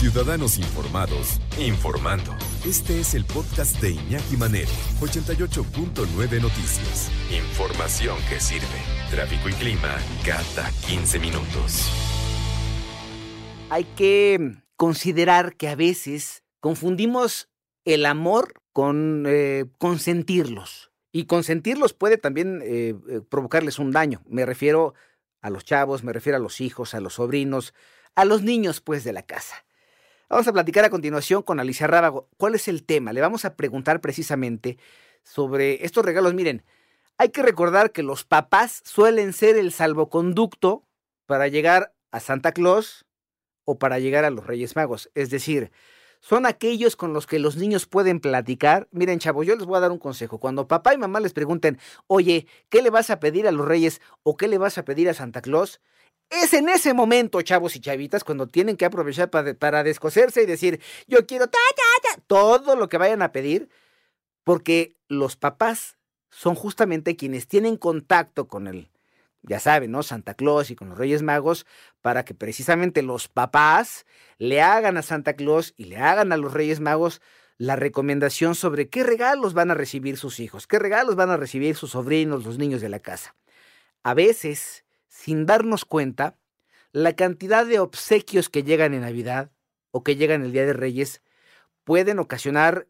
Ciudadanos Informados, informando. Este es el podcast de Iñaki Manero, 88.9 Noticias. Información que sirve. Tráfico y clima cada 15 minutos. Hay que considerar que a veces confundimos el amor con eh, consentirlos. Y consentirlos puede también eh, eh, provocarles un daño. Me refiero a los chavos, me refiero a los hijos, a los sobrinos, a los niños pues de la casa. Vamos a platicar a continuación con Alicia Rábago. ¿Cuál es el tema? Le vamos a preguntar precisamente sobre estos regalos. Miren, hay que recordar que los papás suelen ser el salvoconducto para llegar a Santa Claus o para llegar a los Reyes Magos. Es decir, son aquellos con los que los niños pueden platicar. Miren, chavos, yo les voy a dar un consejo. Cuando papá y mamá les pregunten, oye, ¿qué le vas a pedir a los reyes o qué le vas a pedir a Santa Claus? Es en ese momento, chavos y chavitas, cuando tienen que aprovechar para, para descoserse y decir, yo quiero todo lo que vayan a pedir, porque los papás son justamente quienes tienen contacto con el, ya saben, ¿no? Santa Claus y con los Reyes Magos, para que precisamente los papás le hagan a Santa Claus y le hagan a los Reyes Magos la recomendación sobre qué regalos van a recibir sus hijos, qué regalos van a recibir sus sobrinos, los niños de la casa. A veces, sin darnos cuenta, la cantidad de obsequios que llegan en Navidad o que llegan el Día de Reyes pueden ocasionar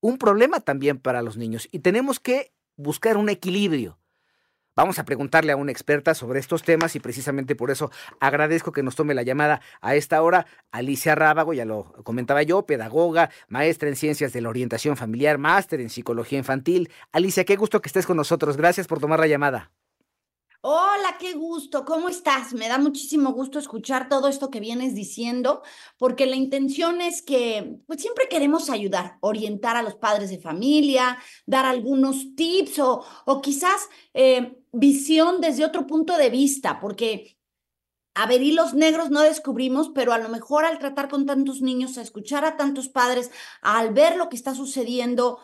un problema también para los niños y tenemos que buscar un equilibrio. Vamos a preguntarle a una experta sobre estos temas y precisamente por eso agradezco que nos tome la llamada a esta hora. Alicia Rábago, ya lo comentaba yo, pedagoga, maestra en ciencias de la orientación familiar, máster en psicología infantil. Alicia, qué gusto que estés con nosotros. Gracias por tomar la llamada. Hola, qué gusto, ¿cómo estás? Me da muchísimo gusto escuchar todo esto que vienes diciendo, porque la intención es que, pues siempre queremos ayudar, orientar a los padres de familia, dar algunos tips o, o quizás eh, visión desde otro punto de vista, porque a ver, hilos negros no descubrimos, pero a lo mejor al tratar con tantos niños, a escuchar a tantos padres, al ver lo que está sucediendo,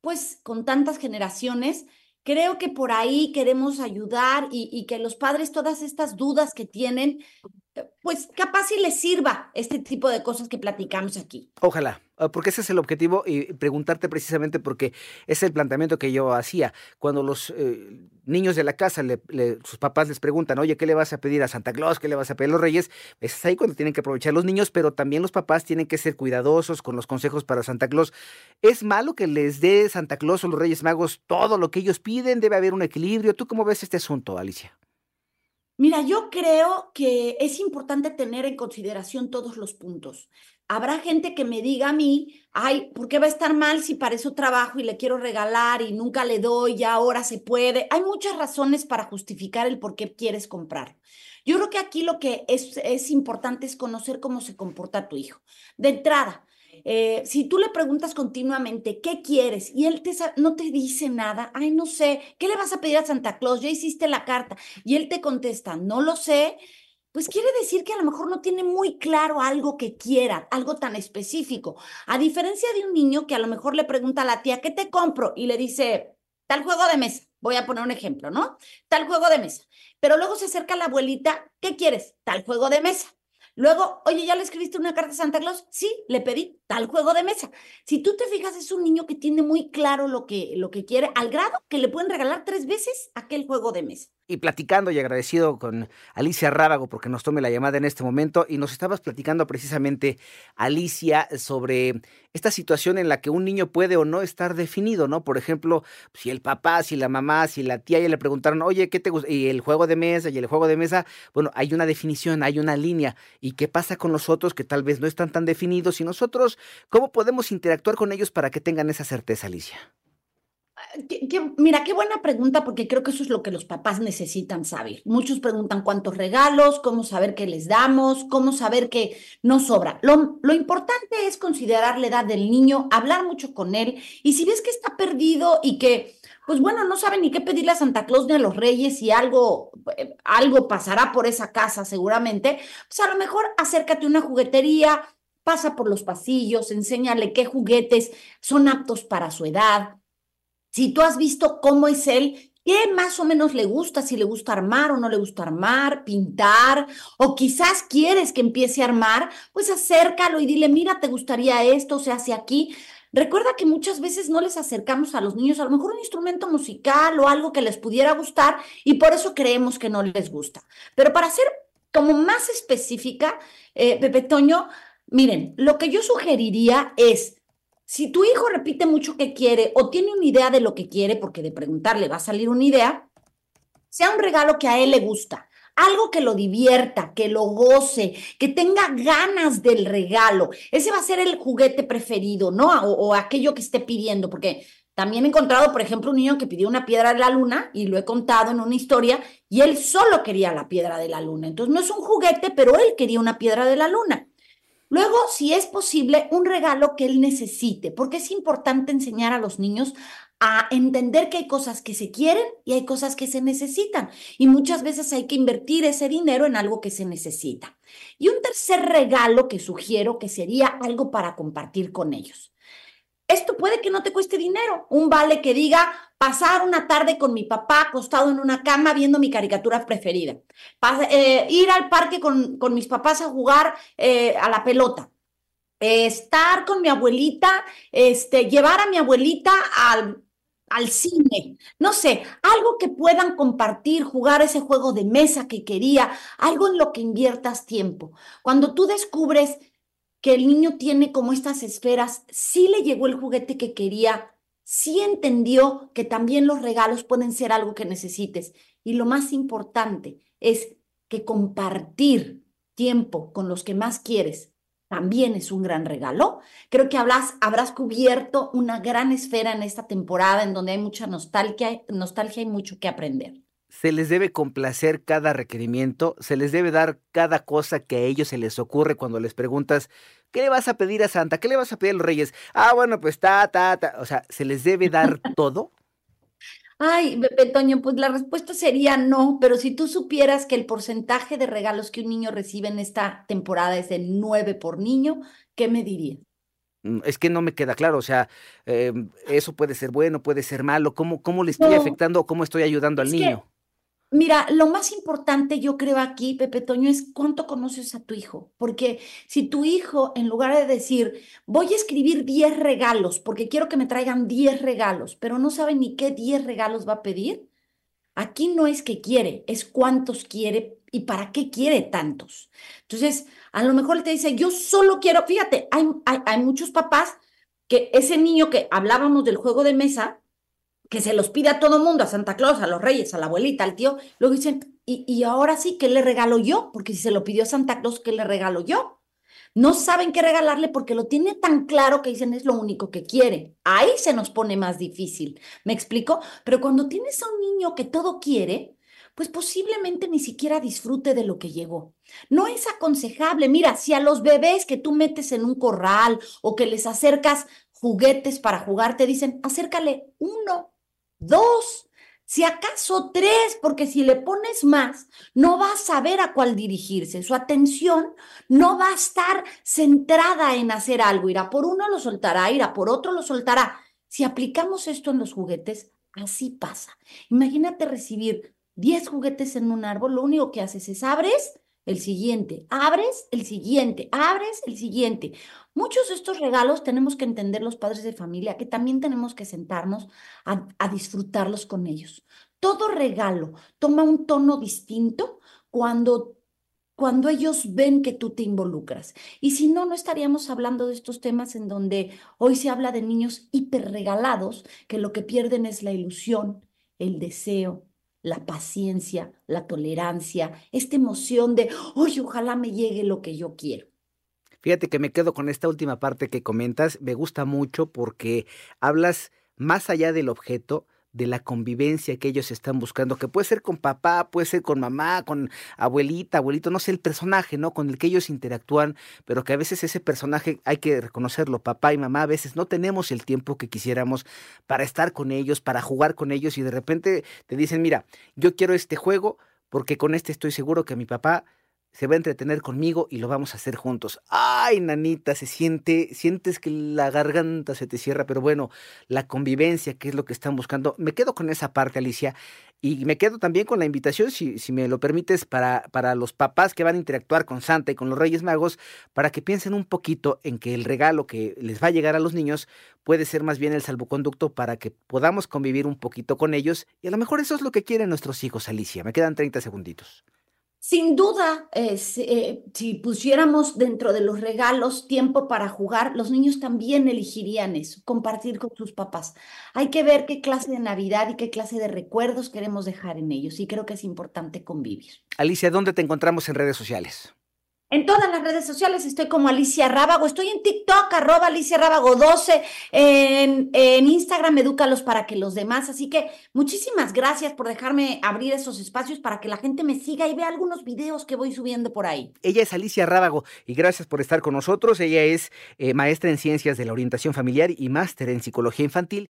pues con tantas generaciones, creo que por ahí queremos ayudar y, que los padres todas estas dudas que tienen, eh, pues capaz si les sirva este tipo de cosas que platicamos aquí. Ojalá, porque ese es el objetivo y preguntarte precisamente porque es el planteamiento que yo hacía. Cuando los eh, niños de la casa, sus papás les preguntan, oye, ¿qué le vas a pedir a Santa Claus? ¿Qué le vas a pedir a los reyes? Es ahí cuando tienen que aprovechar los niños, pero también los papás tienen que ser cuidadosos con los consejos para Santa Claus. ¿Es malo que les dé Santa Claus o los Reyes Magos todo lo que ellos piden? ¿Debe haber un equilibrio? ¿Tú cómo ves este asunto, Alicia? Mira, yo creo que es importante tener en consideración todos los puntos. Habrá gente que me diga a mí, ay, ¿por qué va a estar mal si para eso trabajo y le quiero regalar y nunca le doy y ahora se puede? Hay muchas razones para justificar el por qué quieres comprar. Yo creo que aquí lo que es, es importante es conocer cómo se comporta tu hijo. De entrada, eh, si tú le preguntas continuamente, ¿qué quieres? Y él te, no te dice nada, ay, no sé, ¿qué le vas a pedir a Santa Claus? Ya hiciste la carta. Y él te contesta, no lo sé. Pues quiere decir que a lo mejor no tiene muy claro algo que quiera, algo tan específico. A diferencia de un niño que a lo mejor le pregunta a la tía, ¿qué te compro? Y le dice, tal juego de mesa. Voy a poner un ejemplo, ¿no? Tal juego de mesa. Pero luego se acerca la abuelita, ¿qué quieres? Tal juego de mesa. Luego, oye, ¿ya le escribiste una carta a Santa Claus? Sí, le pedí tal juego de mesa. Si tú te fijas, es un niño que tiene muy claro lo que, lo que quiere, al grado que le pueden regalar tres veces aquel juego de mesa y platicando y agradecido con Alicia Rábago porque nos tome la llamada en este momento y nos estabas platicando precisamente, Alicia, sobre esta situación en la que un niño puede o no estar definido, ¿no? Por ejemplo, si el papá, si la mamá, si la tía ya le preguntaron, oye, ¿qué te gusta? Y el juego de mesa y el juego de mesa, bueno, hay una definición, hay una línea. ¿Y qué pasa con los otros que tal vez no están tan definidos? Y nosotros, ¿cómo podemos interactuar con ellos para que tengan esa certeza, Alicia? mira, qué buena pregunta, porque creo que eso es lo que los papás necesitan saber. Muchos preguntan cuántos regalos, cómo saber qué les damos, cómo saber que no sobra. Lo, lo importante es considerar la edad del niño, hablar mucho con él, y si ves que está perdido y que, pues bueno, no sabe ni qué pedirle a Santa Claus ni a los Reyes y algo, eh, algo pasará por esa casa seguramente, pues a lo mejor acércate a una juguetería, pasa por los pasillos, enséñale qué juguetes son aptos para su edad si tú has visto cómo es él, qué más o menos le gusta, si le gusta armar o no le gusta armar, pintar, o quizás quieres que empiece a armar, pues acércalo y dile, mira, ¿te gustaría esto? Se hace aquí. Recuerda que muchas veces no les acercamos a los niños a lo mejor un instrumento musical o algo que les pudiera gustar y por eso creemos que no les gusta. Pero para ser como más específica, eh, Pepe Toño, miren, lo que yo sugeriría es, si tu hijo repite mucho que quiere o tiene una idea de lo que quiere, porque de preguntarle va a salir una idea, sea un regalo que a él le gusta algo que lo divierta, que lo goce, que tenga ganas del regalo. Ese va a ser el juguete preferido, ¿no? O, aquello que esté pidiendo, porque también he encontrado, por ejemplo, un niño que pidió una piedra de la luna y lo he contado en una historia y él solo quería la piedra de la luna. Entonces no es un juguete, pero él quería una piedra de la luna. Luego, si es posible, un regalo que él necesite, porque es importante enseñar a los niños a entender que hay cosas que se quieren y hay cosas que se necesitan. Y muchas veces hay que invertir ese dinero en algo que se necesita. Y un tercer regalo que sugiero que sería algo para compartir con ellos. Esto puede que no te cueste dinero. Un vale que diga pasar una tarde con mi papá acostado en una cama viendo mi caricatura preferida. Eh, ir al parque con, con, mis papás a jugar eh, a la pelota estar con mi abuelita, este, llevar a mi abuelita al al cine, no sé, algo que puedan compartir, jugar ese juego de mesa que quería, algo en lo que inviertas tiempo. Cuando tú descubres que el niño tiene como estas esferas, sí le llegó el juguete que quería, sí entendió que también los regalos pueden ser algo que necesites. Y lo más importante es que compartir tiempo con los que más quieres también es un gran regalo. Creo que habrás, habrás cubierto una gran esfera en esta temporada en donde hay mucha nostalgia, nostalgia y mucho que aprender. Se les debe complacer cada requerimiento, se les debe dar cada cosa que a ellos se les ocurre cuando les preguntas, ¿qué le vas a pedir a Santa? ¿Qué le vas a pedir a los reyes? Ah, bueno, pues ta, ta, ta. O sea, ¿se les debe dar todo? Ay, Pepe Toño, pues la respuesta sería no, pero si tú supieras que el porcentaje de regalos que un niño recibe en esta temporada es de nueve por niño, ¿qué me dirías? Mm, es que no me queda claro, o sea, em, eso puede ser bueno, puede ser malo, ¿cómo, cómo le estoy afectando o cómo estoy ayudando al niño? Mira, lo más importante yo creo aquí, Pepe Toño, es cuánto conoces a tu hijo. Porque si tu hijo, en lugar de decir, voy a escribir 10 regalos porque quiero que me traigan 10 regalos, pero no sabe ni qué 10 regalos va a pedir, aquí no es que quiere, es cuántos quiere y para qué quiere tantos. Entonces, a lo mejor te dice, yo solo quiero, fíjate, hay, hay muchos papás que ese niño que hablábamos del juego de mesa, que se los pide a todo mundo, a Santa Claus, a los reyes, a la abuelita, al tío, luego dicen, y, y ahora sí, ¿qué le regalo yo? Porque si se lo pidió Santa Claus, ¿qué le regalo yo? No saben qué regalarle porque lo tiene tan claro que dicen es lo único que quiere. Ahí se nos pone más difícil. ¿Me explico? Pero cuando tienes a un niño que todo quiere, pues posiblemente ni siquiera disfrute de lo que llegó. No es aconsejable. Mira, si a los bebés que tú metes en un corral o que les acercas juguetes para jugar, te dicen, acércale uno, dos, si acaso tres, porque si le pones más, no va a saber a cuál dirigirse. Su atención no va a estar centrada en hacer algo. Irá por uno, lo soltará, irá por otro, lo soltará. Si aplicamos esto en los juguetes, así pasa. Imagínate recibir 10 juguetes en un árbol, lo único que haces es abres el siguiente, abres el siguiente, abres el siguiente. Muchos de estos regalos tenemos que entender los padres de familia, que también tenemos que sentarnos a, a disfrutarlos con ellos. Todo regalo toma un tono distinto cuando cuando ellos ven que tú te involucras. Y si no, no estaríamos hablando de estos temas en donde hoy se habla de niños hiperregalados, que lo que pierden es la ilusión, el deseo, la paciencia, la tolerancia, esta emoción de, oye, ojalá me llegue lo que yo quiero. Fíjate que me quedo con esta última parte que comentas, me gusta mucho porque hablas más allá del objeto, de la convivencia que ellos están buscando, que puede ser con papá, puede ser con mamá, con abuelita, abuelito, no sé, el personaje, ¿no? Con el que ellos interactúan, pero que a veces ese personaje hay que reconocerlo, papá y mamá, a veces no tenemos el tiempo que quisiéramos para estar con ellos, para jugar con ellos y de repente te dicen, mira, yo quiero este juego porque con este estoy seguro que mi papá se va a entretener conmigo y lo vamos a hacer juntos. Ay, nanita, se siente, sientes que la garganta se te cierra, pero bueno, la convivencia, que es lo que están buscando. Me quedo con esa parte, Alicia, y me quedo también con la invitación, si, si me lo permites, para, para los papás que van a interactuar con Santa y con los Reyes Magos, para que piensen un poquito en que el regalo que les va a llegar a los niños puede ser más bien el salvoconducto para que podamos convivir un poquito con ellos, y a lo mejor eso es lo que quieren nuestros hijos, Alicia. Me quedan 30 segunditos. Sin duda, eh, si, pusiéramos dentro de los regalos tiempo para jugar, los niños también elegirían eso, compartir con sus papás. Hay que ver qué clase de Navidad y qué clase de recuerdos queremos dejar en ellos y creo que es importante convivir. Alicia, ¿dónde te encontramos en redes sociales? En todas las redes sociales estoy como Alicia Rábago, estoy en TikTok, arroba Alicia Rábago 12, en, en Instagram Edúcalos para que los demás, así que muchísimas gracias por dejarme abrir esos espacios para que la gente me siga y vea algunos videos que voy subiendo por ahí. Ella es Alicia Rábago y gracias por estar con nosotros, ella es eh, maestra en Ciencias de la Orientación Familiar y máster en Psicología Infantil.